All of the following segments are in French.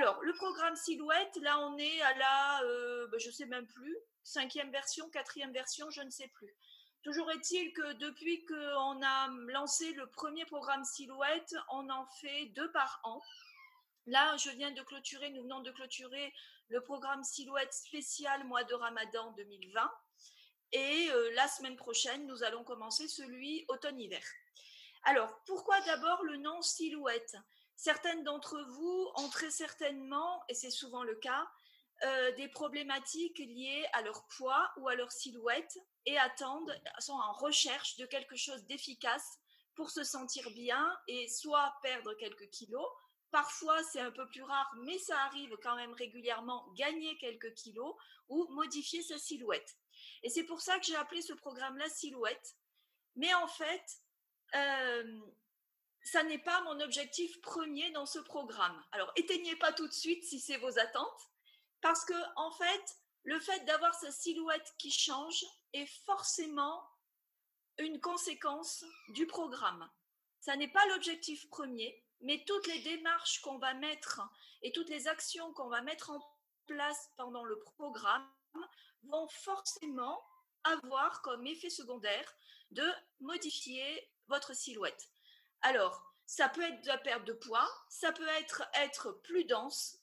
Alors, le programme Silhouette, là, on est à la, euh, ben, je ne sais même plus, cinquième version, quatrième version, je ne sais plus. Toujours est-il que depuis qu'on a lancé le premier programme Silhouette, on en fait deux par an. Là, je viens de clôturer, nous venons de clôturer le programme Silhouette spécial mois de Ramadan 2020. Et euh, la semaine prochaine, nous allons commencer celui automne-hiver. Alors, pourquoi d'abord le nom Silhouette? Certaines d'entre vous ont très certainement, et c'est souvent le cas, euh, des problématiques liées à leur poids ou à leur silhouette et attendent, sont en recherche de quelque chose d'efficace pour se sentir bien et soit perdre quelques kilos. Parfois, c'est un peu plus rare, mais ça arrive quand même régulièrement, gagner quelques kilos ou modifier sa silhouette. Et c'est pour ça que j'ai appelé ce programme-là Silhouette. Mais en fait, euh, ça n'est pas mon objectif premier dans ce programme. Alors, éteignez pas tout de suite si c'est vos attentes, parce que en fait, le fait d'avoir sa silhouette qui change est forcément une conséquence du programme. Ça n'est pas l'objectif premier, mais toutes les démarches qu'on va mettre et toutes les actions qu'on va mettre en place pendant le programme vont forcément avoir comme effet secondaire de modifier votre silhouette. Alors, ça peut être de la perte de poids, ça peut être être plus dense,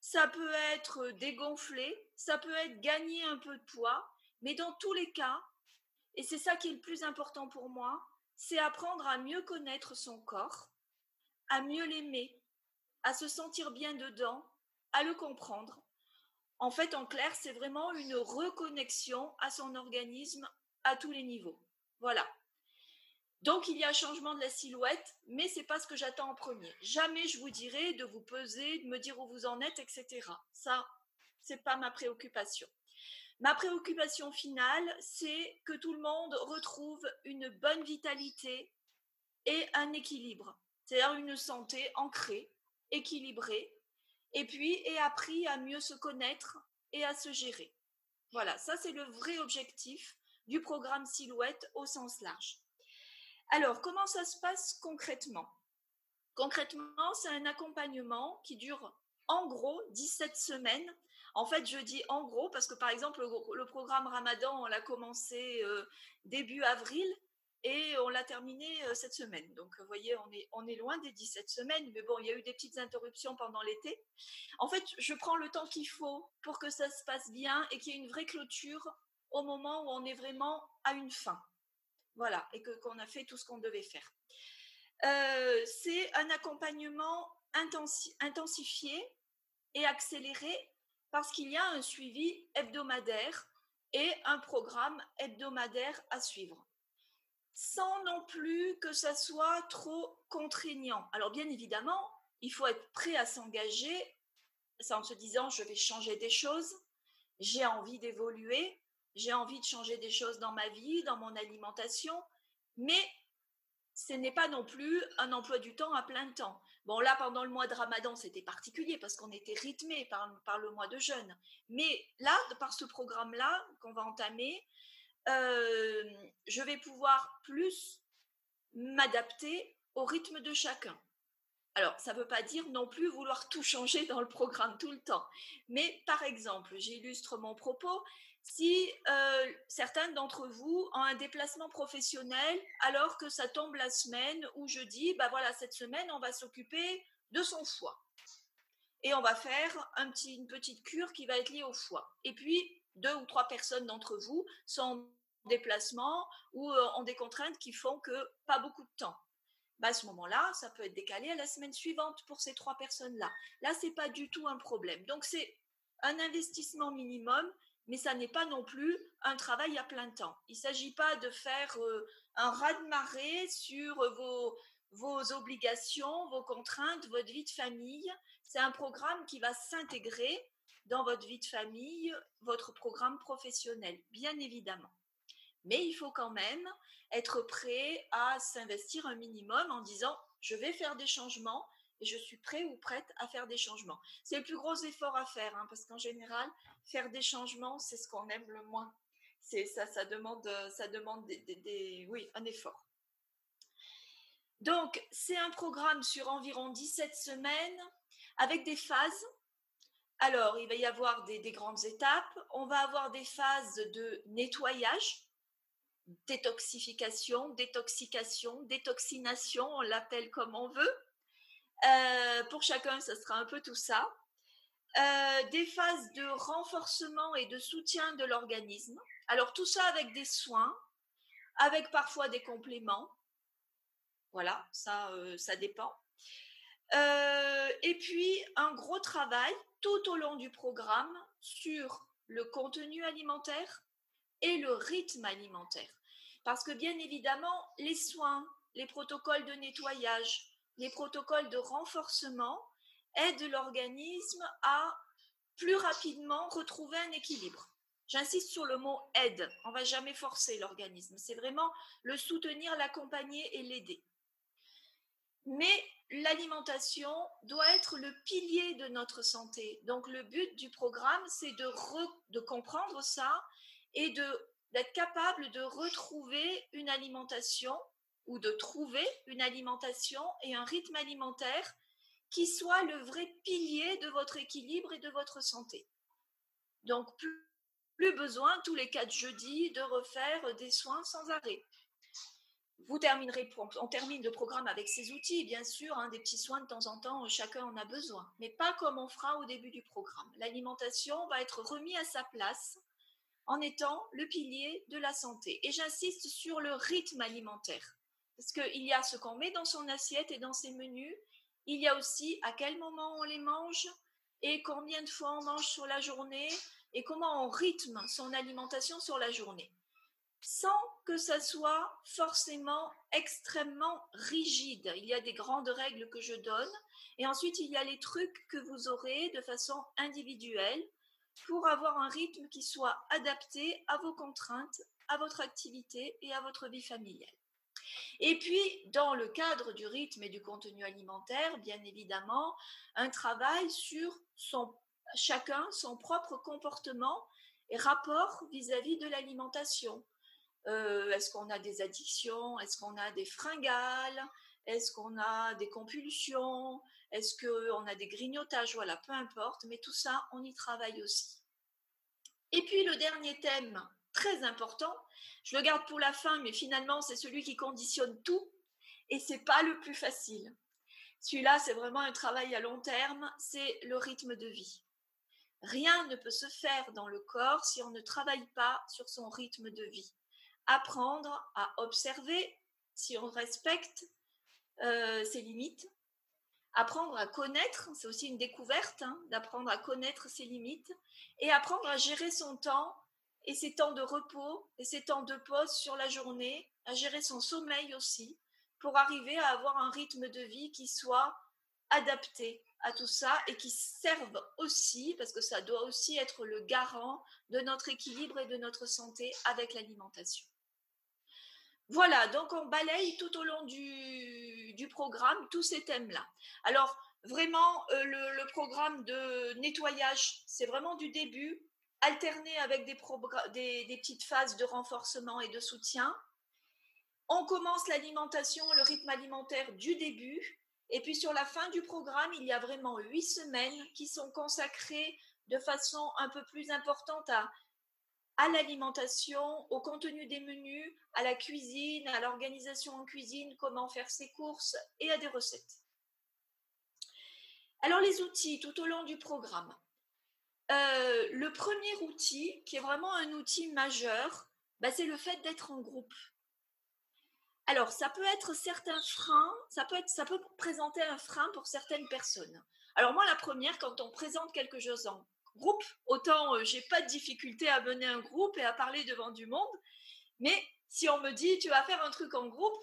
ça peut être dégonflé, ça peut être gagner un peu de poids, mais dans tous les cas, et c'est ça qui est le plus important pour moi, c'est apprendre à mieux connaître son corps, à mieux l'aimer, à se sentir bien dedans, à le comprendre. En fait, en clair, c'est vraiment une reconnexion à son organisme à tous les niveaux. Voilà. Donc il y a un changement de la silhouette, mais c'est pas ce que j'attends en premier. Jamais je vous dirai de vous peser, de me dire où vous en êtes, etc. Ça, c'est pas ma préoccupation. Ma préoccupation finale, c'est que tout le monde retrouve une bonne vitalité et un équilibre, c'est-à-dire une santé ancrée, équilibrée, et puis et appris à mieux se connaître et à se gérer. Voilà, ça c'est le vrai objectif du programme Silhouette au sens large. Alors, comment ça se passe concrètement? Concrètement, c'est un accompagnement qui dure en gros 17 semaines. En fait, je dis en gros parce que par exemple, le, programme Ramadan, on l'a commencé euh, début avril et on l'a terminé euh, cette semaine. Donc, vous voyez, on est, on est loin des 17 semaines, mais bon, il y a eu des petites interruptions pendant l'été. En fait, je prends le temps qu'il faut pour que ça se passe bien et qu'il y ait une vraie clôture au moment où on est vraiment à une fin. Voilà, et que qu'on a fait tout ce qu'on devait faire. Euh, c'est un accompagnement intensifié et accéléré parce qu'il y a un suivi hebdomadaire et un programme hebdomadaire à suivre. Sans non plus que ça soit trop contraignant. Alors bien évidemment, il faut être prêt à s'engager en se disant je vais changer des choses, j'ai envie d'évoluer, j'ai envie de changer des choses dans ma vie, dans mon alimentation, mais ce n'est pas non plus un emploi du temps à plein temps. Bon, là, pendant le mois de Ramadan, c'était particulier parce qu'on était rythmé par, le mois de jeûne. Mais là, par ce programme-là qu'on va entamer, euh, je vais pouvoir plus m'adapter au rythme de chacun. Alors, ça ne veut pas dire non plus vouloir tout changer dans le programme tout le temps. Mais par exemple, j'illustre mon propos, si euh, certains d'entre vous ont un déplacement professionnel alors que ça tombe la semaine où je dis, bah voilà, cette semaine, on va s'occuper de son foie. Et on va faire un petit, une petite cure qui va être liée au foie. Et puis, deux ou trois personnes d'entre vous sont en déplacement ou euh, ont des contraintes qui font que pas beaucoup de temps. Bah, à ce moment-là, ça peut être décalé à la semaine suivante pour ces trois personnes-là. Là, c'est pas du tout un problème. Donc, c'est un investissement minimum mais ça n'est pas non plus un travail à plein temps. Il ne s'agit pas de faire euh, un raz-de-marée sur vos, vos obligations, vos contraintes, votre vie de famille. C'est un programme qui va s'intégrer dans votre vie de famille, votre programme professionnel, bien évidemment. Mais il faut quand même être prêt à s'investir un minimum en disant, je vais faire des changements, et je suis prêt ou prête à faire des changements. C'est le plus gros effort à faire, hein, parce qu'en général, faire des changements, c'est ce qu'on aime le moins. C'est ça, ça demande, ça demande des, oui, un effort. Donc, c'est un programme sur environ 17 semaines avec des phases. Alors, il va y avoir des, des grandes étapes. On va avoir des phases de nettoyage, détoxification, détoxication, détoxination, on l'appelle comme on veut. Euh, pour chacun, ce sera un peu tout ça. Euh, des phases de renforcement et de soutien de l'organisme. Alors tout ça avec des soins, avec parfois des compléments. Voilà, ça, euh, ça dépend. et puis un gros travail tout au long du programme sur le contenu alimentaire et le rythme alimentaire. Parce que bien évidemment, les soins, les protocoles de nettoyage, les protocoles de renforcement aident l'organisme à plus rapidement retrouver un équilibre. J'insiste sur le mot aide. On va jamais forcer l'organisme. C'est vraiment le soutenir, l'accompagner et l'aider. Mais l'alimentation doit être le pilier de notre santé. Donc le but du programme, c'est de comprendre ça et d'être capable de retrouver une alimentation ou de trouver une alimentation et un rythme alimentaire qui soit le vrai pilier de votre équilibre et de votre santé. Donc, plus, besoin tous les quatre jeudis de refaire des soins sans arrêt. Vous terminerez, on termine le programme avec ces outils, bien sûr, hein, des petits soins de temps en temps, chacun en a besoin, mais pas comme on fera au début du programme. L'alimentation va être remise à sa place en étant le pilier de la santé. Et j'insiste sur le rythme alimentaire. Parce qu'il y a ce qu'on met dans son assiette et dans ses menus. Il y a aussi à quel moment on les mange et combien de fois on mange sur la journée et comment on rythme son alimentation sur la journée. Sans que ça soit forcément extrêmement rigide. Il y a des grandes règles que je donne et ensuite il y a les trucs que vous aurez de façon individuelle pour avoir un rythme qui soit adapté à vos contraintes, à votre activité et à votre vie familiale. Et puis, dans le cadre du rythme et du contenu alimentaire, bien évidemment, un travail sur chacun son propre comportement et rapport vis-à-vis de l'alimentation. Euh, est-ce qu'on a des addictions? Est-ce qu'on a des fringales? Est-ce qu'on a des compulsions? Est-ce qu'on a des grignotages? Voilà, peu importe, mais tout ça, on y travaille aussi. Et puis le dernier thème très important. Je le garde pour la fin, mais finalement, c'est celui qui conditionne tout et c'est pas le plus facile. Celui-là, c'est vraiment un travail à long terme, c'est le rythme de vie. Rien ne peut se faire dans le corps si on ne travaille pas sur son rythme de vie. Apprendre à observer si on respecte euh, ses limites. Apprendre à connaître, c'est aussi une découverte, hein, d'apprendre à connaître ses limites et apprendre à gérer son temps et ses temps de repos et ses temps de pause sur la journée, à gérer son sommeil aussi, pour arriver à avoir un rythme de vie qui soit adapté à tout ça et qui serve aussi, parce que ça doit aussi être le garant de notre équilibre et de notre santé avec l'alimentation. Voilà, donc on balaye tout au long du, programme tous ces thèmes-là. Alors, vraiment, euh, le, programme de nettoyage, c'est vraiment du début alterner avec des, petites phases de renforcement et de soutien. On commence l'alimentation, le rythme alimentaire du début. Et puis sur la fin du programme, il y a vraiment huit semaines qui sont consacrées de façon un peu plus importante à, à l'alimentation, au contenu des menus, à la cuisine, à l'organisation en cuisine, comment faire ses courses et à des recettes. Alors les outils tout au long du programme. Euh, le premier outil, qui est vraiment un outil majeur, bah, c'est le fait d'être en groupe. Alors, ça peut être certains freins, ça peut, présenter un frein pour certaines personnes. Alors moi, la première, quand on présente quelque chose en groupe, autant euh, j'ai pas de difficulté à mener un groupe et à parler devant du monde, mais si on me dit tu vas faire un truc en groupe,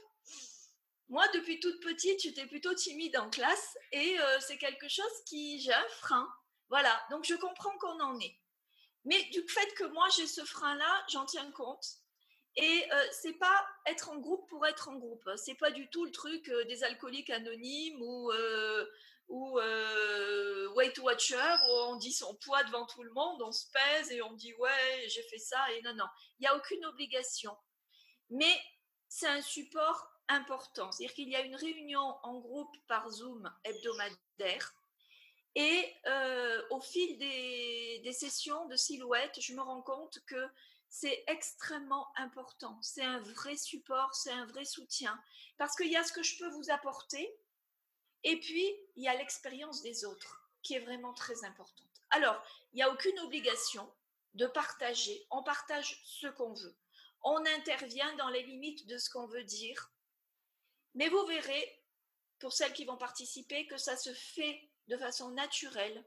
moi depuis toute petite, j'étais plutôt timide en classe et euh, c'est quelque chose qui j'ai un frein. Voilà, donc je comprends qu'on en est. Mais du fait que moi j'ai ce frein-là, j'en tiens compte. Et euh, c'est pas être en groupe pour être en groupe. C'est pas du tout le truc euh, des alcooliques anonymes ou euh, ou euh, Weight Watcher où on dit son poids devant tout le monde, on se pèse et on dit ouais j'ai fait ça et non non. Il n'y a aucune obligation. Mais c'est un support important. C'est-à-dire qu'il y a une réunion en groupe par Zoom hebdomadaire Et euh, au fil des, des, sessions de silhouette, je me rends compte que c'est extrêmement important. C'est un vrai support, c'est un vrai soutien. Parce qu'il y a ce que je peux vous apporter, et puis il y a l'expérience des autres qui est vraiment très importante. Alors, il n'y a aucune obligation de partager. On partage ce qu'on veut. On intervient dans les limites de ce qu'on veut dire. Mais vous verrez, pour celles qui vont participer, que ça se fait de façon naturelle,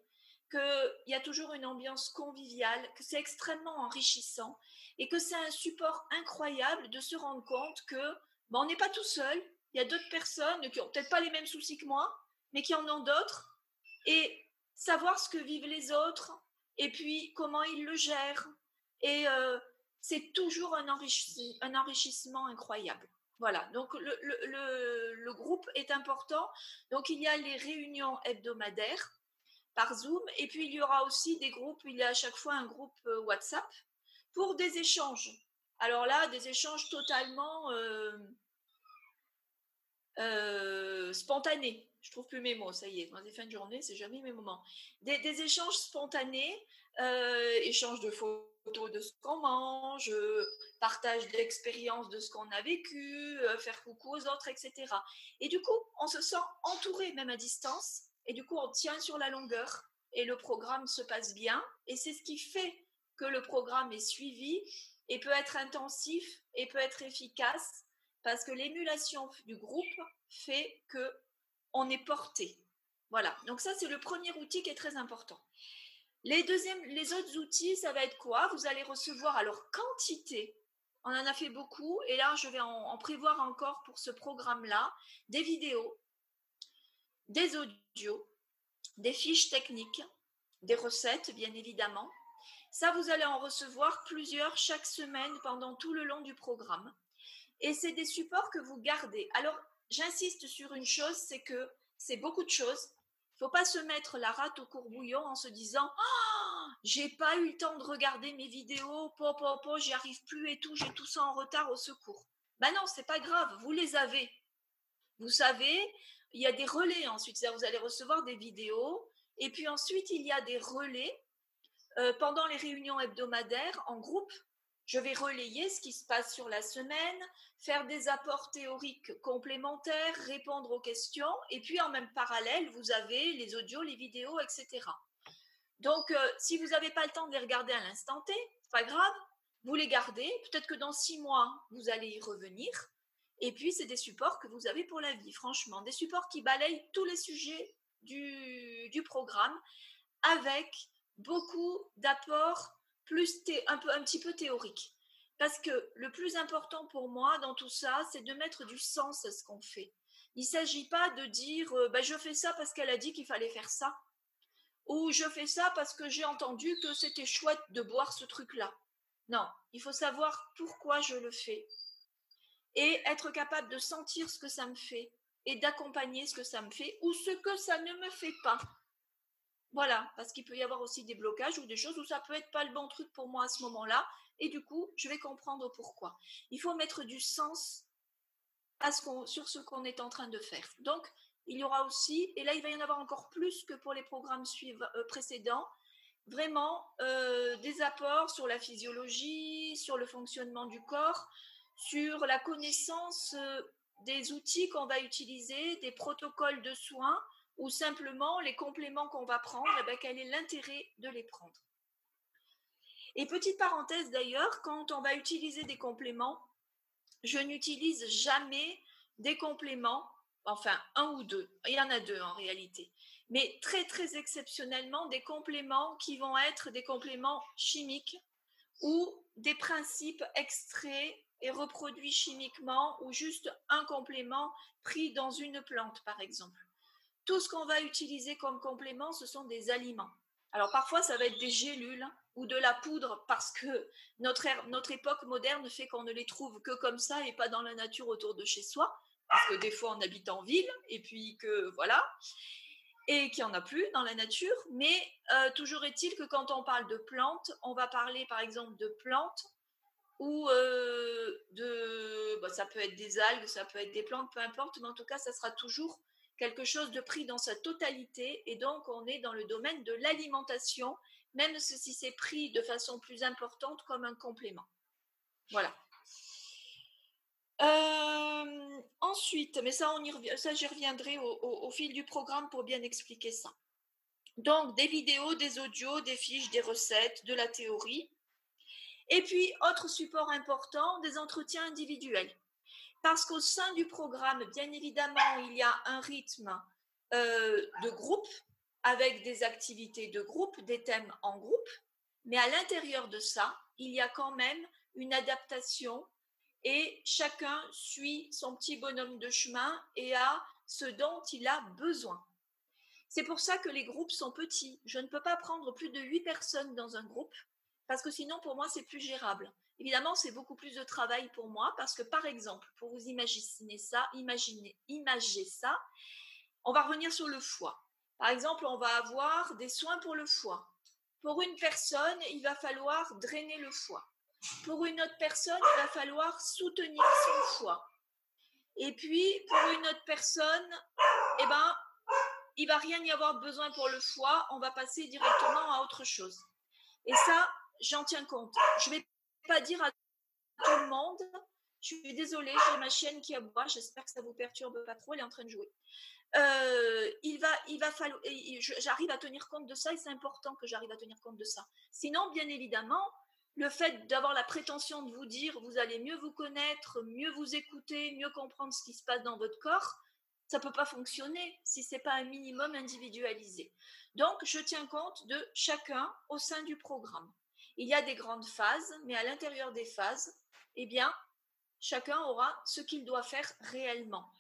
qu'il y a toujours une ambiance conviviale, que c'est extrêmement enrichissant et que c'est un support incroyable de se rendre compte que ben, on n'est pas tout seul. Il y a d'autres personnes qui ont peut-être pas les mêmes soucis que moi, mais qui en ont d'autres. Et savoir ce que vivent les autres et puis comment ils le gèrent. Et euh, c'est toujours un, un, enrichissement incroyable. Voilà, donc le, groupe est important. Donc il y a les réunions hebdomadaires par Zoom et puis il y aura aussi des groupes, il y a à chaque fois un groupe euh, WhatsApp pour des échanges. Alors là, des échanges totalement euh, euh, spontanés. Je trouve plus mes mots, ça y est. Dans les fins de journée, c'est jamais mes moments. Des, échanges spontanés, échanges de photos de ce qu'on mange, partage d'expériences de ce qu'on a vécu, faire coucou aux autres, etc. Et du coup, on se sent entouré même à distance. Et du coup, on tient sur la longueur et le programme se passe bien. Et c'est ce qui fait que le programme est suivi et peut être intensif et peut être efficace parce que l'émulation du groupe fait que on est porté. Voilà. Donc ça c'est le premier outil qui est très important. Les autres outils, ça va être quoi? Vous allez recevoir alors quantité. On en a fait beaucoup et là je vais en prévoir encore pour ce programme-là des vidéos, des audios, des fiches techniques, des recettes bien évidemment, ça, vous allez en recevoir plusieurs chaque semaine pendant tout le long du programme. Et c'est des supports que vous gardez. Alors, j'insiste sur une chose, c'est que c'est beaucoup de choses. Faut pas se mettre la rate au courbouillon en se disant oh, j'ai pas eu le temps de regarder mes vidéos, po, po, j'y arrive plus et tout, j'ai tout ça en retard au secours. Ben non, c'est pas grave, vous les avez. Vous savez, il y a des relais ensuite, vous allez recevoir des vidéos, et puis ensuite il y a des relais euh, pendant les réunions hebdomadaires en groupe, je vais relayer ce qui se passe sur la semaine, faire des apports théoriques complémentaires, répondre aux questions, et puis en même parallèle, vous avez les audios, les vidéos, etc. Donc, euh, si vous n'avez pas le temps de les regarder à l'instant T, pas grave, vous les gardez. Peut-être que dans six mois, vous allez y revenir. Et puis, c'est des supports que vous avez pour la vie, franchement. Des supports qui balayent tous les sujets du, du programme avec beaucoup d'apports plus un, peu, un petit peu théoriques. Parce que le plus important pour moi dans tout ça, c'est de mettre du sens à ce qu'on fait. Il ne s'agit pas de dire euh, bah, je fais ça parce qu'elle a dit qu'il fallait faire ça. Ou je fais ça parce que j'ai entendu que c'était chouette de boire ce truc-là. Non, il faut savoir pourquoi je le fais. Et être capable de sentir ce que ça me fait et d'accompagner ce que ça me fait ou ce que ça ne me fait pas. Voilà, parce qu'il peut y avoir aussi des blocages ou des choses où ça peut être pas le bon truc pour moi à ce moment-là. Et du coup, je vais comprendre pourquoi. Il faut mettre du sens à ce sur ce qu'on est en train de faire. Donc, il y aura aussi, et là, il va y en avoir encore plus que pour les programmes suivants, euh, précédents, vraiment euh, des apports sur la physiologie, sur le fonctionnement du corps, sur la connaissance euh, des outils qu'on va utiliser, des protocoles de soins, ou simplement les compléments qu'on va prendre, eh ben, quel est l'intérêt de les prendre? Et petite parenthèse d'ailleurs, quand on va utiliser des compléments, je n'utilise jamais des compléments, enfin un ou deux, il y en a deux en réalité, mais très très exceptionnellement des compléments qui vont être des compléments chimiques ou des principes extraits et reproduits chimiquement ou juste un complément pris dans une plante par exemple tout ce qu'on va utiliser comme complément, ce sont des aliments. Alors parfois, ça va être des gélules ou de la poudre parce que notre, époque moderne fait qu'on ne les trouve que comme ça et pas dans la nature autour de chez soi. Parce que des fois, on habite en ville et puis que voilà. Et qu'il n'y en a plus dans la nature. Mais euh, toujours est-il que quand on parle de plantes, on va parler par exemple de plantes ou euh, de. ça peut être des algues, ça peut être des plantes, peu importe. Mais en tout cas, ça sera toujours quelque chose de pris dans sa totalité, et donc on est dans le domaine de l'alimentation, même si c'est pris de façon plus importante comme un complément. Voilà. Euh, ensuite, mais ça, on y ça j'y reviendrai au, fil du programme pour bien expliquer ça. Donc, des vidéos, des audios, des fiches, des recettes, de la théorie. Et puis, autre support important, des entretiens individuels. Parce qu'au sein du programme, bien évidemment, il y a un rythme euh, de groupe avec des activités de groupe, des thèmes en groupe. Mais à l'intérieur de ça, il y a quand même une adaptation et chacun suit son petit bonhomme de chemin et a ce dont il a besoin. C'est pour ça que les groupes sont petits. Je ne peux pas prendre plus de huit personnes dans un groupe parce que sinon pour moi c'est plus gérable. Évidemment, c'est beaucoup plus de travail pour moi parce que par exemple, pour vous imaginer ça, imaginez, imaginez ça, on va revenir sur le foie. Par exemple, on va avoir des soins pour le foie. Pour une personne, il va falloir drainer le foie. Pour une autre personne, il va falloir soutenir son foie. Et puis, pour une autre personne, eh ben, il va rien y avoir besoin pour le foie, on va passer directement à autre chose. Et ça, j'en tiens compte. Je vais pas dire à tout le monde, je suis désolée, j'ai ma chienne qui aboie, j'espère que ça vous perturbe pas trop, elle est en train de jouer. Euh, il va, il va falloir, j'arrive à tenir compte de ça et c'est important que j'arrive à tenir compte de ça. Sinon, bien évidemment, le fait d'avoir la prétention de vous dire vous allez mieux vous connaître, mieux vous écouter, mieux comprendre ce qui se passe dans votre corps, ça peut pas fonctionner si c'est pas un minimum individualisé. Donc, je tiens compte de chacun au sein du programme. Il y a des grandes phases, mais à l'intérieur des phases, eh bien, chacun aura ce qu'il doit faire réellement.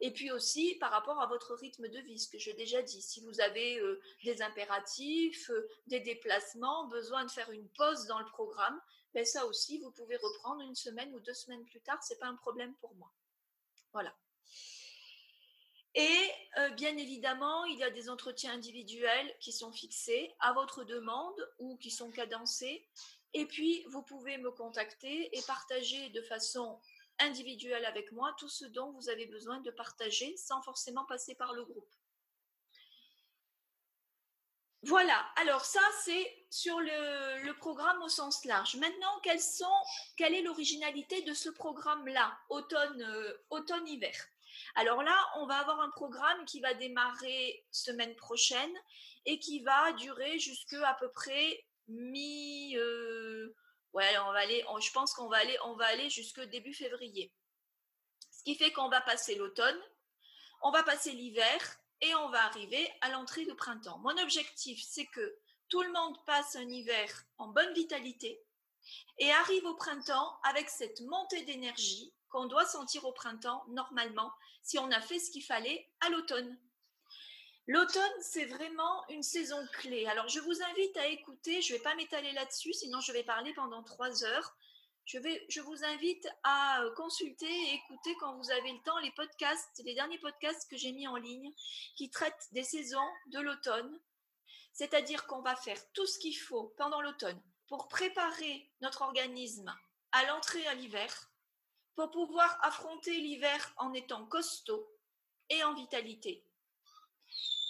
Et puis aussi par rapport à votre rythme de vie, ce que j'ai déjà dit. Si vous avez euh, des impératifs, euh, des déplacements, besoin de faire une pause dans le programme, ben ça aussi, vous pouvez reprendre une semaine ou deux semaines plus tard, ce n'est pas un problème pour moi. Voilà. Et euh, bien évidemment, il y a des entretiens individuels qui sont fixés à votre demande ou qui sont cadencés. Et puis, vous pouvez me contacter et partager de façon individuel avec moi tout ce dont vous avez besoin de partager sans forcément passer par le groupe. Voilà, alors ça c'est sur le, programme au sens large. Maintenant, quelle est l'originalité de ce programme-là, euh, automne-hiver? Alors là, on va avoir un programme qui va démarrer semaine prochaine et qui va durer jusque à peu près mi, euh, ouais, on va aller, je pense qu'on va aller, on va aller jusque début février. Ce qui fait qu'on va passer l'automne, on va passer l'hiver et on va arriver à l'entrée de printemps. Mon objectif, c'est que tout le monde passe un hiver en bonne vitalité et arrive au printemps avec cette montée d'énergie qu'on doit sentir au printemps normalement si on a fait ce qu'il fallait à l'automne. L'automne, c'est vraiment une saison clé. Alors, je vous invite à écouter, je ne vais pas m'étaler là-dessus, sinon je vais parler pendant trois heures. Je, je vous invite à euh, consulter et écouter quand vous avez le temps les podcasts, les derniers podcasts que j'ai mis en ligne qui traitent des saisons de l'automne. C'est-à-dire qu'on va faire tout ce qu'il faut pendant l'automne pour préparer notre organisme à l'entrée à l'hiver, pour pouvoir affronter l'hiver en étant costaud et en vitalité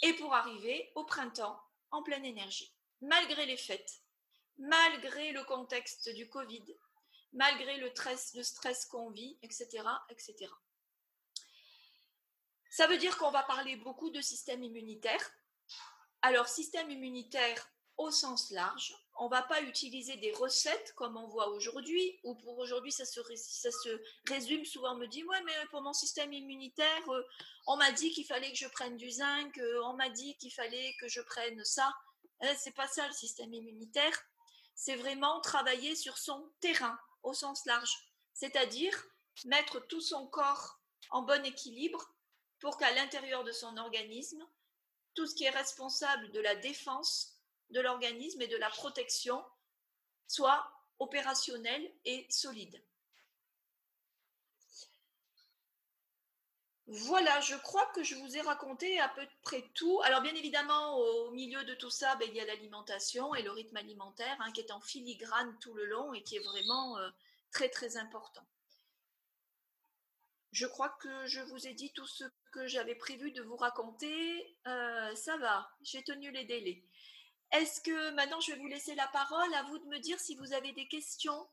et pour arriver au printemps en pleine énergie, malgré les fêtes, malgré le contexte du Covid, malgré le stress, qu'on vit, etc., etc. Ça veut dire qu'on va parler beaucoup de système immunitaire. Alors, système immunitaire au sens large, on va pas utiliser des recettes comme on voit aujourd'hui, ou pour aujourd'hui, ça se, ça se résume souvent, on me dit, ouais, mais pour mon système immunitaire, euh, on m'a dit qu'il fallait que je prenne du zinc, euh, on m'a dit qu'il fallait que je prenne ça. Eh, c'est pas ça le système immunitaire. C'est vraiment travailler sur son terrain au sens large, c'est-à-dire mettre tout son corps en bon équilibre pour qu'à l'intérieur de son organisme, tout ce qui est responsable de la défense de l'organisme et de la protection soit opérationnel et solide. Voilà, je crois que je vous ai raconté à peu près tout. Alors bien évidemment, au milieu de tout ça, ben, il y a l'alimentation et le rythme alimentaire hein, qui est en filigrane tout le long et qui est vraiment euh, très très important. je crois que je vous ai dit tout ce que j'avais prévu de vous raconter. Euh, ça va, j'ai tenu les délais. Est-ce que maintenant je vais vous laisser la parole? À vous de me dire si vous avez des questions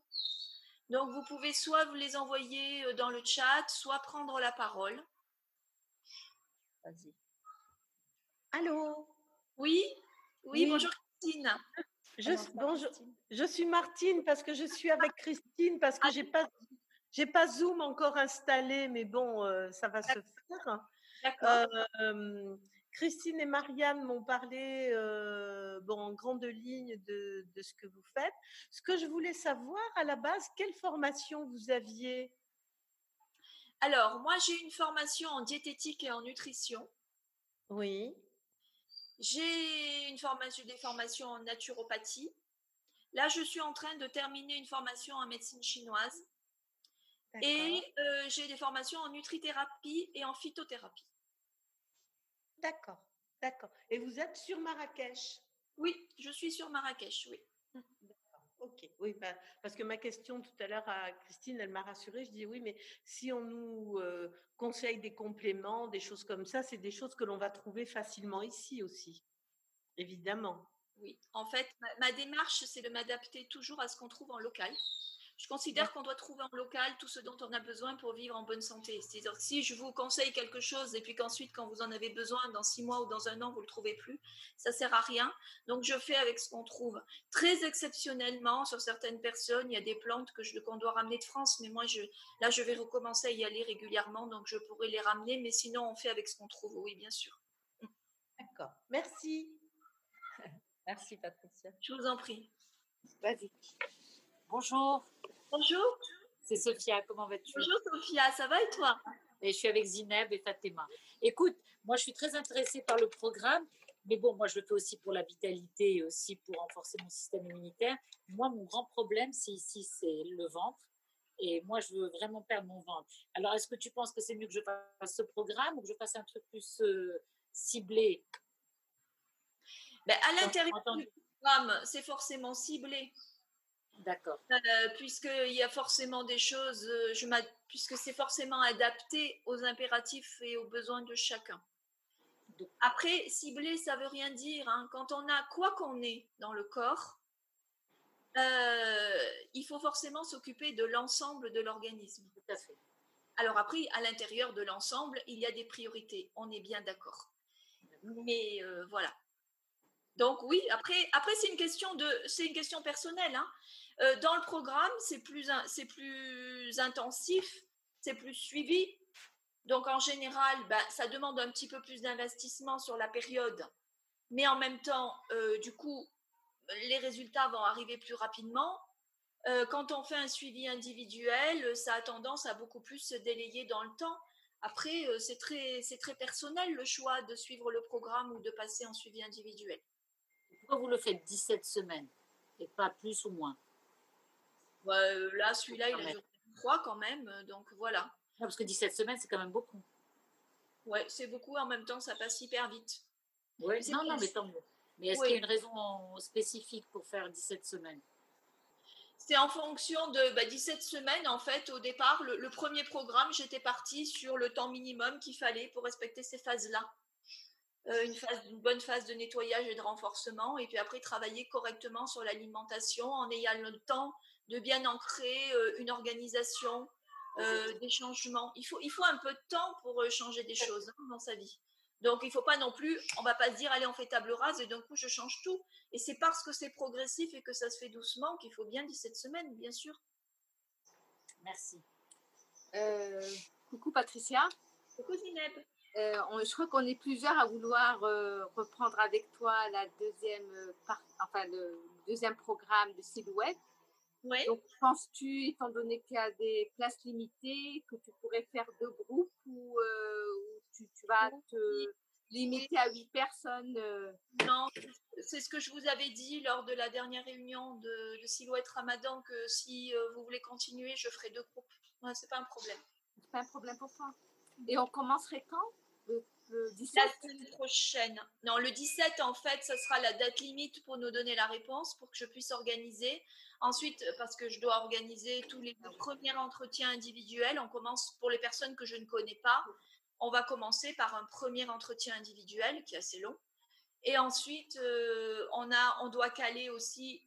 Donc vous pouvez soit vous les envoyer euh, dans le chat, soit prendre la parole. Vas-y. Allô? Oui? Oui, bonjour Christine. Je, bonjour, je suis Martine parce que je suis avec Christine parce que ah, j'ai pas j'ai pas Zoom encore installé, mais bon, euh, ça va se faire. Euh, Christine et Marianne m'ont parlé euh, bon, en grande ligne de, de, ce que vous faites. Ce que je voulais savoir à la base, quelle formation vous aviez? Alors, moi, j'ai une formation en diététique et en nutrition. Oui. J'ai une formation, des formations en naturopathie. Là, je suis en train de terminer une formation en médecine chinoise. Et euh, j'ai des formations en nutrithérapie et en phytothérapie. D'accord, d'accord. Et vous êtes sur Marrakech? Oui, je suis sur Marrakech, oui. D'accord, ok. Oui, bah, parce que ma question tout à l'heure à Christine, elle m'a rassurée. Je dis oui, mais si on nous euh, conseille des compléments, des choses comme ça, c'est des choses que l'on va trouver facilement ici aussi, évidemment. Oui, en fait, ma démarche, c'est de m'adapter toujours à ce qu'on trouve en local. Je considère qu'on doit trouver en local tout ce dont on a besoin pour vivre en bonne santé. C'est-à-dire que si je vous conseille quelque chose et puis qu'ensuite, quand vous en avez besoin, dans six mois ou dans un an, vous ne le trouvez plus, ça sert à rien. Donc, je fais avec ce qu'on trouve. Très exceptionnellement, sur certaines personnes, il y a des plantes que qu'on doit ramener de France, mais moi, je, là, je vais recommencer à y aller régulièrement, donc je pourrais les ramener. Mais sinon, on fait avec ce qu'on trouve. Oui, bien sûr. D'accord. Merci. Merci, Patricia. Je vous en prie. Vas-y. Bonjour. Bonjour. C'est Sophia, comment vas-tu? Bonjour Sophia, ça va et toi? Et je suis avec Zineb et Fatima. Écoute, moi je suis très intéressée par le programme, mais bon, moi je le fais aussi pour la vitalité et aussi pour renforcer mon système immunitaire. Moi, mon grand problème, c'est ici, c'est le ventre. Et moi, je veux vraiment perdre mon ventre. Alors, est-ce que tu penses que c'est mieux que je fasse ce programme ou que je fasse un truc plus euh, ciblé? Ben, À l'intérieur du programme, c'est forcément ciblé. D'accord. Euh, puisqu'il y a forcément des choses, euh, je puisque c'est forcément adapté aux impératifs et aux besoins de chacun. Après, cibler, ça veut rien dire. Hein. Quand on a quoi qu'on ait dans le corps, euh, il faut forcément s'occuper de l'ensemble de l'organisme. Tout à fait. Alors après, à l'intérieur de l'ensemble, il y a des priorités. On est bien d'accord. Mais voilà. Donc oui, après, après c'est une question de, c'est une question personnelle. Hein. Euh, dans le programme, c'est plus, c'est plus intensif, c'est plus suivi. Donc en général, bah, ça demande un petit peu plus d'investissement sur la période, mais en même temps, euh, du coup, les résultats vont arriver plus rapidement. Euh, quand on fait un suivi individuel, ça a tendance à beaucoup plus se délayer dans le temps. Après, c'est très, c'est très personnel le choix de suivre le programme ou de passer en suivi individuel. Pourquoi vous le faites 17 semaines et pas plus ou moins? Euh, là, celui-là, il a duré 3 quand même, euh, donc voilà. parce que 17 semaines, c'est quand même beaucoup. Ouais, c'est beaucoup, en même temps, ça passe hyper vite. Ouais, non, non, mais tant mieux. Mais est-ce qu'il y a une raison spécifique pour faire 17 semaines? C'est en fonction de 17 bah, semaines, en fait, au départ, le, premier programme, j'étais partie sur le temps minimum qu'il fallait pour respecter ces phases-là. Euh, une, phase, une bonne phase de nettoyage et de renforcement, et puis après travailler correctement sur l'alimentation en ayant le temps de bien ancrer euh, une organisation, euh, des changements. Il faut, il faut un peu de temps pour euh, changer des choses hein, dans sa vie. Donc, il ne faut pas non plus, on va pas se dire, allez, on fait table rase et d'un coup, je change tout. Et c'est parce que c'est progressif et que ça se fait doucement qu'il faut bien 17 semaines, bien sûr. Merci. coucou Patricia. Coucou Zineb. je crois qu'on est plusieurs à vouloir reprendre avec toi la deuxième enfin, le deuxième programme de Silhouette. Donc, penses-tu, étant donné qu'il y a des places limitées, que tu pourrais faire deux groupes ou, euh, tu, vas te limiter à huit personnes euh? Non, c'est ce que je vous avais dit lors de la dernière réunion de, Silhouette Ramadan, que si euh, vous voulez continuer, je ferai deux groupes. Ouais, c'est pas un problème. C'est pas un problème pour toi. Et on commencerait quand? Le 17 La semaine prochaine. Non, le 17, en fait, ce sera la date limite pour nous donner la réponse, pour que je puisse organiser. Ensuite, parce que je dois organiser tous les premiers entretiens individuels, on commence pour les personnes que je ne connais pas. On va commencer par un premier entretien individuel qui est assez long. Et ensuite, euh, on, a, on doit caler aussi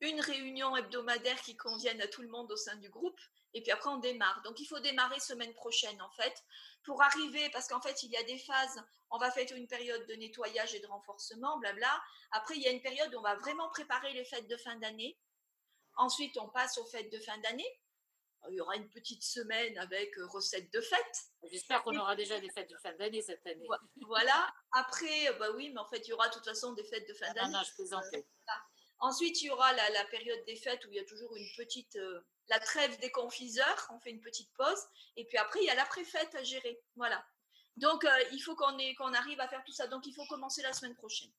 une réunion hebdomadaire qui convienne à tout le monde au sein du groupe. Et puis après, on démarre. Donc, il faut démarrer semaine prochaine, en fait, pour arriver, parce qu'en fait, il y a des phases. On va faire une période de nettoyage et de renforcement, blabla. Après, il y a une période où on va vraiment préparer les fêtes de fin d'année. Ensuite, on passe aux fêtes de fin d'année. Il y aura une petite semaine avec euh, recettes de fêtes. J'espère qu'on aura déjà des fêtes de fin d'année cette année. Voilà. Après, bah oui, mais en fait, il y aura de toute façon des fêtes de fin d'année. non, non, je plaisantais. Ensuite, il y aura la, période des fêtes où il y a toujours une petite, euh, la trêve des confiseurs. On fait une petite pause. Et puis après, il y a l'après-fête à gérer. Voilà. Donc, euh, il faut qu'on qu'on arrive à faire tout ça. Donc, il faut commencer la semaine prochaine.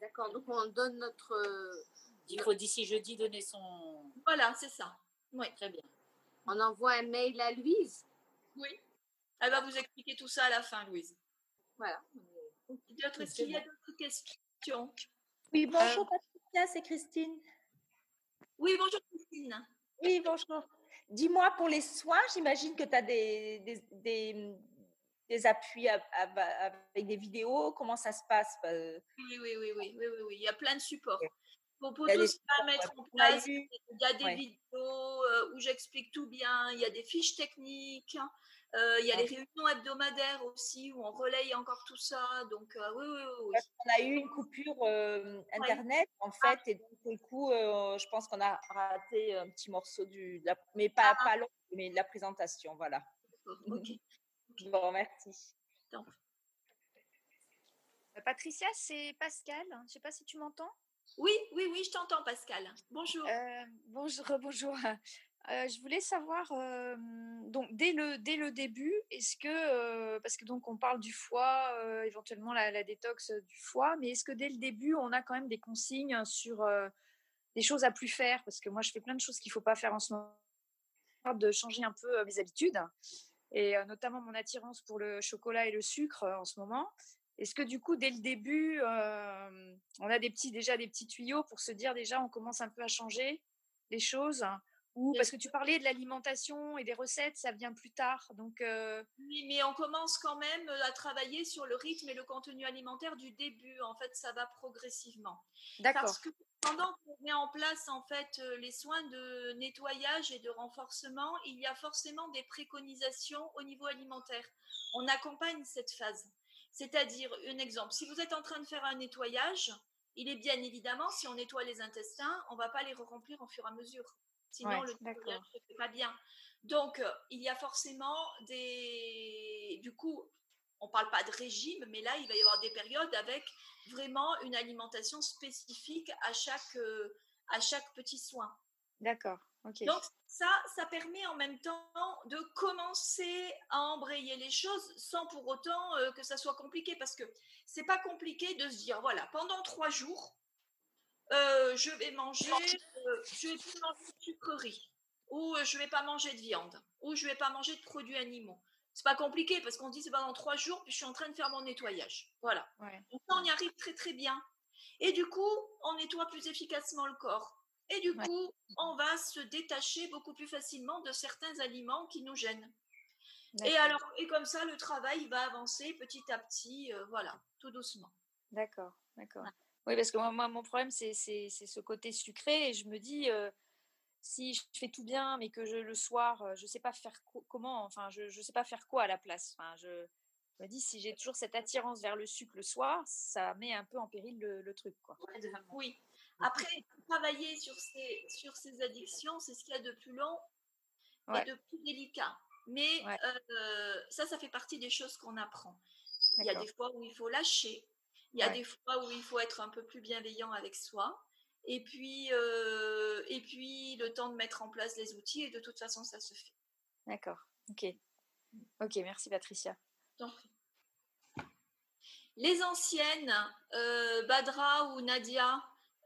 D'accord. Donc, on donne notre il faut d'ici jeudi donner son. Voilà, c'est ça. Oui. Très bien. On envoie un mail à Louise. Oui. Elle va vous expliquer tout ça à la fin, Louise. Voilà. Est-ce qu'il y a d'autres questions Oui, bonjour euh. Patricia, c'est Christine. Oui, bonjour Christine. Oui, bonjour. Dis-moi, pour les soins, j'imagine que tu as des, des, des, appuis avec des vidéos. Comment ça se passe oui, oui, oui, oui, oui, oui, oui, Il y a plein de supports. Pour, pour tout ça mettre en place, il y a des vidéos euh, où j'explique tout bien, il y a des fiches techniques, euh, il y a les réunions hebdomadaires aussi où on relaye encore tout ça. Donc, euh, oui, oui, oui, On a eu une coupure Internet, en fait, et donc, du coup, je pense qu'on a raté un petit morceau du. mais pas, ah. pas long, mais de la présentation, voilà. Ok. Je vous remercie. Patricia, c'est Pascal. Je ne sais pas si tu m'entends. Oui, oui, oui, je t'entends, Pascal. Bonjour. Euh, bonjour, bonjour. Je voulais savoir, donc dès le, dès le début, est-ce que, parce que donc on parle du foie, éventuellement la, détox du foie, mais est-ce que dès le début, on a quand même des consignes sur des choses à plus faire? Parce que moi, je fais plein de choses qu'il ne faut pas faire en ce moment, de changer un peu mes habitudes, et notamment mon attirance pour le chocolat et le sucre en ce moment. Est-ce que du coup, dès le début, on a des petits, déjà des petits tuyaux pour se dire déjà, on commence un peu à changer les choses? Ou parce que tu parlais de l'alimentation et des recettes, ça vient plus tard. Donc oui, mais on commence quand même à travailler sur le rythme et le contenu alimentaire du début. En fait, ça va progressivement. D'accord. Parce que pendant qu'on met en place en fait les soins de nettoyage et de renforcement, il y a forcément des préconisations au niveau alimentaire. On accompagne cette phase. C'est-à-dire, un exemple, si vous êtes en train de faire un nettoyage, il est bien évidemment, si on nettoie les intestins, on ne va pas les remplir au fur et à mesure. Sinon, le ne fait pas bien. Donc, euh, il y a forcément des... Du coup, on ne parle pas de régime, mais là, il va y avoir des périodes avec vraiment une alimentation spécifique à chaque, euh, à chaque petit soin. D'accord. Donc ça, ça permet en même temps de commencer à embrayer les choses sans pour autant euh, que ça soit compliqué parce que c'est pas compliqué de se dire voilà pendant trois jours euh, je vais manger, euh, je vais plus manger de sucreries ou je vais pas manger de viande ou je vais pas manger de produits animaux. C'est pas compliqué parce qu'on dit c'est pendant trois jours puis je suis en train de faire mon nettoyage. Voilà. Donc on y arrive très très bien. Et du coup, on nettoie plus efficacement le corps. Et du coup, on va se détacher beaucoup plus facilement de certains aliments qui nous gênent. Et alors, et comme ça, le travail va avancer petit à petit, euh, voilà, tout doucement. D'accord, d'accord. Oui, parce que moi, mon problème, c'est ce côté sucré, et je me dis, euh, si je fais tout bien, mais que je, le soir, euh, je ne sais pas faire comment, enfin, je ne sais pas faire quoi à la place. Enfin, je, me dis, si j'ai toujours cette attirance vers le sucre le soir, ça met un peu en péril le, le truc, quoi. Oui, après, travailler sur ces, sur ces addictions, c'est ce qu'il y a de plus long et de plus délicat. Mais euh, ça, ça fait partie des choses qu'on apprend. Il y a des fois où il faut lâcher. Il y a des fois où il faut être un peu plus bienveillant avec soi. Et puis, euh, et puis, le temps de mettre en place les outils. Et de toute façon, ça se fait. D'accord. Ok. Ok, merci Patricia. Les anciennes, euh, Badra ou Nadia,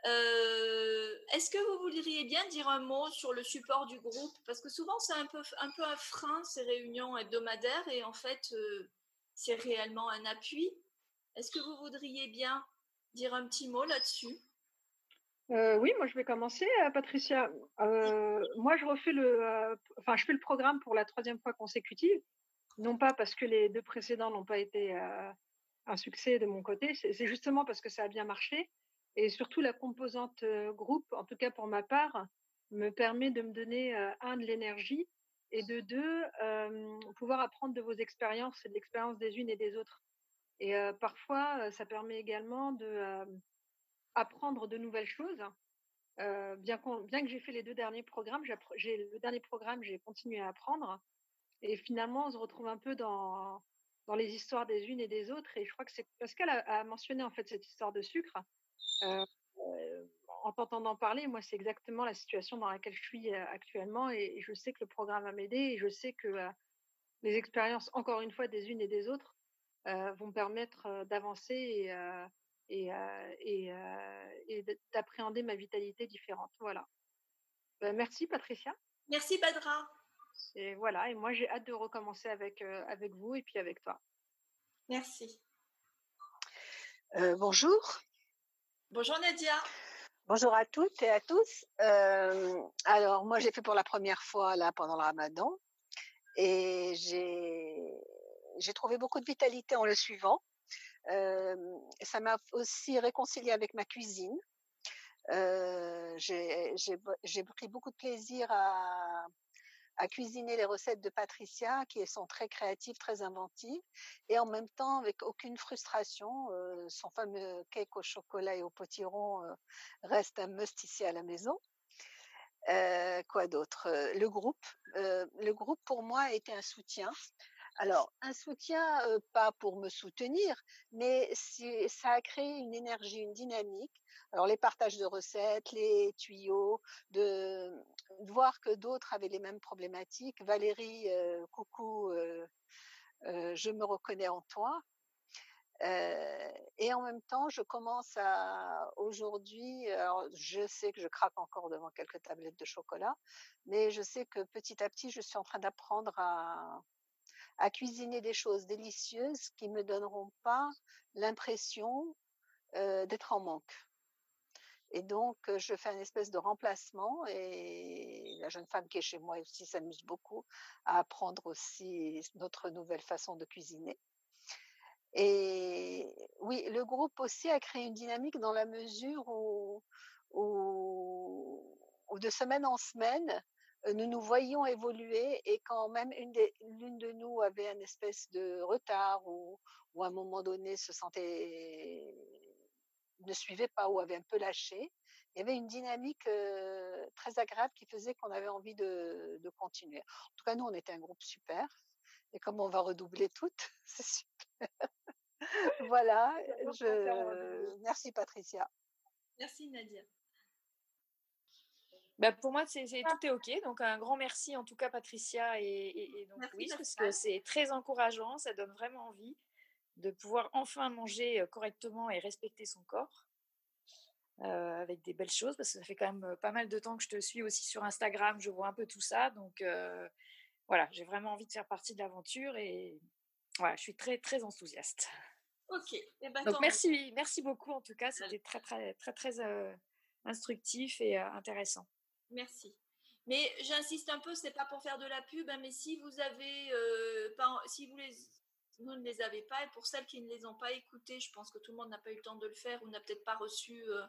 euh, est-ce que vous voudriez bien dire un mot sur le support du groupe? Parce que souvent, c'est un peu, un peu un frein, ces réunions hebdomadaires, et en fait, euh, c'est réellement un appui. Est-ce que vous voudriez bien dire un petit mot là-dessus? Euh, oui, moi je vais commencer, euh, Patricia. Euh, moi je refais le, enfin je fais le programme pour la troisième fois consécutive, non pas parce que les deux précédents n'ont pas été un succès de mon côté, c'est justement parce que ça a bien marché et surtout la composante groupe, en tout cas pour ma part, me permet de me donner un de l'énergie et de deux pouvoir apprendre de vos expériences et de l'expérience des unes et des autres. Et parfois ça permet également de apprendre de nouvelles choses. Euh, bien, bien que j'ai fait les deux derniers programmes, j'ai le dernier programme, j'ai continué à apprendre. Et finalement, on se retrouve un peu dans, dans les histoires des unes et des autres. Et je crois que c'est Pascal a, a, mentionné en fait cette histoire de sucre. Euh, euh, en t'entendant parler, moi, c'est exactement la situation dans laquelle je suis actuellement. Et, je sais que le programme va m'aider. Et je sais que les expériences, encore une fois, des unes et des autres, vont permettre d'avancer et, et, et, et d'appréhender ma vitalité différente. Voilà. Ben, merci Patricia. Merci Badra. Et voilà, et moi j'ai hâte de recommencer avec, avec vous et puis avec toi. Merci. Euh, bonjour. Bonjour Nadia. Bonjour à toutes et à tous. Euh, alors moi j'ai fait pour la première fois là pendant le ramadan et j'ai trouvé beaucoup de vitalité en le suivant ça m'a aussi réconcilié avec ma cuisine. j'ai pris beaucoup de plaisir à, cuisiner les recettes de Patricia, qui sont très créatives, très inventives, et en même temps avec aucune frustration. son fameux cake au chocolat et au potiron reste un must ici à la maison. quoi d'autre? Le groupe. le groupe pour moi a été un soutien. Alors, un soutien, pas pour me soutenir, mais ça a créé une énergie, une dynamique. Alors, les partages de recettes, les tuyaux, de, voir que d'autres avaient les mêmes problématiques. Valérie, coucou, je me reconnais en toi. et en même temps, je commence à aujourd'hui, je sais que je craque encore devant quelques tablettes de chocolat, mais je sais que petit à petit, je suis en train d'apprendre à, à cuisiner des choses délicieuses qui me donneront pas l'impression d'être en manque. Et donc, je fais une espèce de remplacement et la jeune femme qui est chez moi aussi s'amuse beaucoup à apprendre aussi notre nouvelle façon de cuisiner. Et oui, le groupe aussi a créé une dynamique dans la mesure où de semaine en semaine, nous nous voyions évoluer et quand même l'une de nous avait une espèce de retard ou, à un moment donné se sentait ne suivait pas ou avait un peu lâché, il y avait une dynamique très agréable qui faisait qu'on avait envie de, continuer. En tout cas, nous, on était un groupe super. Et comme on va redoubler toutes, c'est super. voilà. Je... Merci Patricia. Merci Nadia. Bah, pour moi, c'est, tout est OK. Donc, un grand merci en tout cas, Patricia. Et, donc, oui, parce que c'est très encourageant. Ça donne vraiment envie de pouvoir enfin manger correctement et respecter son corps avec des belles choses. Parce que ça fait quand même pas mal de temps que je te suis aussi sur Instagram. Je vois un peu tout ça. Donc, voilà, j'ai vraiment envie de faire partie de l'aventure. Et voilà, je suis très, très enthousiaste. OK. Eh ben, donc, merci, merci beaucoup. En tout cas, c'était très, très, très, très instructif et intéressant. Merci. Mais j'insiste un peu, c'est pas pour faire de la pub, hein, mais si vous avez, euh, pas, si vous, les, ne les avez pas, et pour celles qui ne les ont pas écoutées, je pense que tout le monde n'a pas eu le temps de le faire ou n'a peut-être pas reçu euh,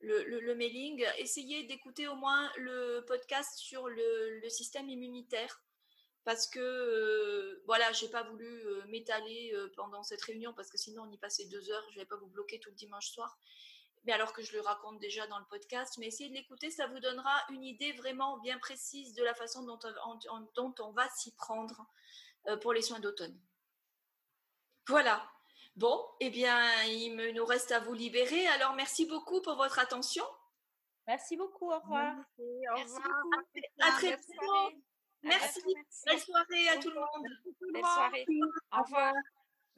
le, mailing, essayez d'écouter au moins le podcast sur le, système immunitaire. Parce que euh, voilà, j'ai pas voulu m'étaler pendant cette réunion parce que sinon on y passait deux heures, je vais pas vous bloquer tout le dimanche soir mais alors que je le raconte déjà dans le podcast. Mais essayez de l'écouter, ça vous donnera une idée vraiment bien précise de la façon dont on, va s'y prendre euh, pour les soins d'automne. Voilà. Bon, eh bien, il me nous reste à vous libérer. Alors, merci beaucoup pour votre attention. Merci beaucoup. Au revoir. Merci, Beaucoup. À, très bientôt. Merci. Belle soirée à tout le monde. Belle soirée. Au revoir.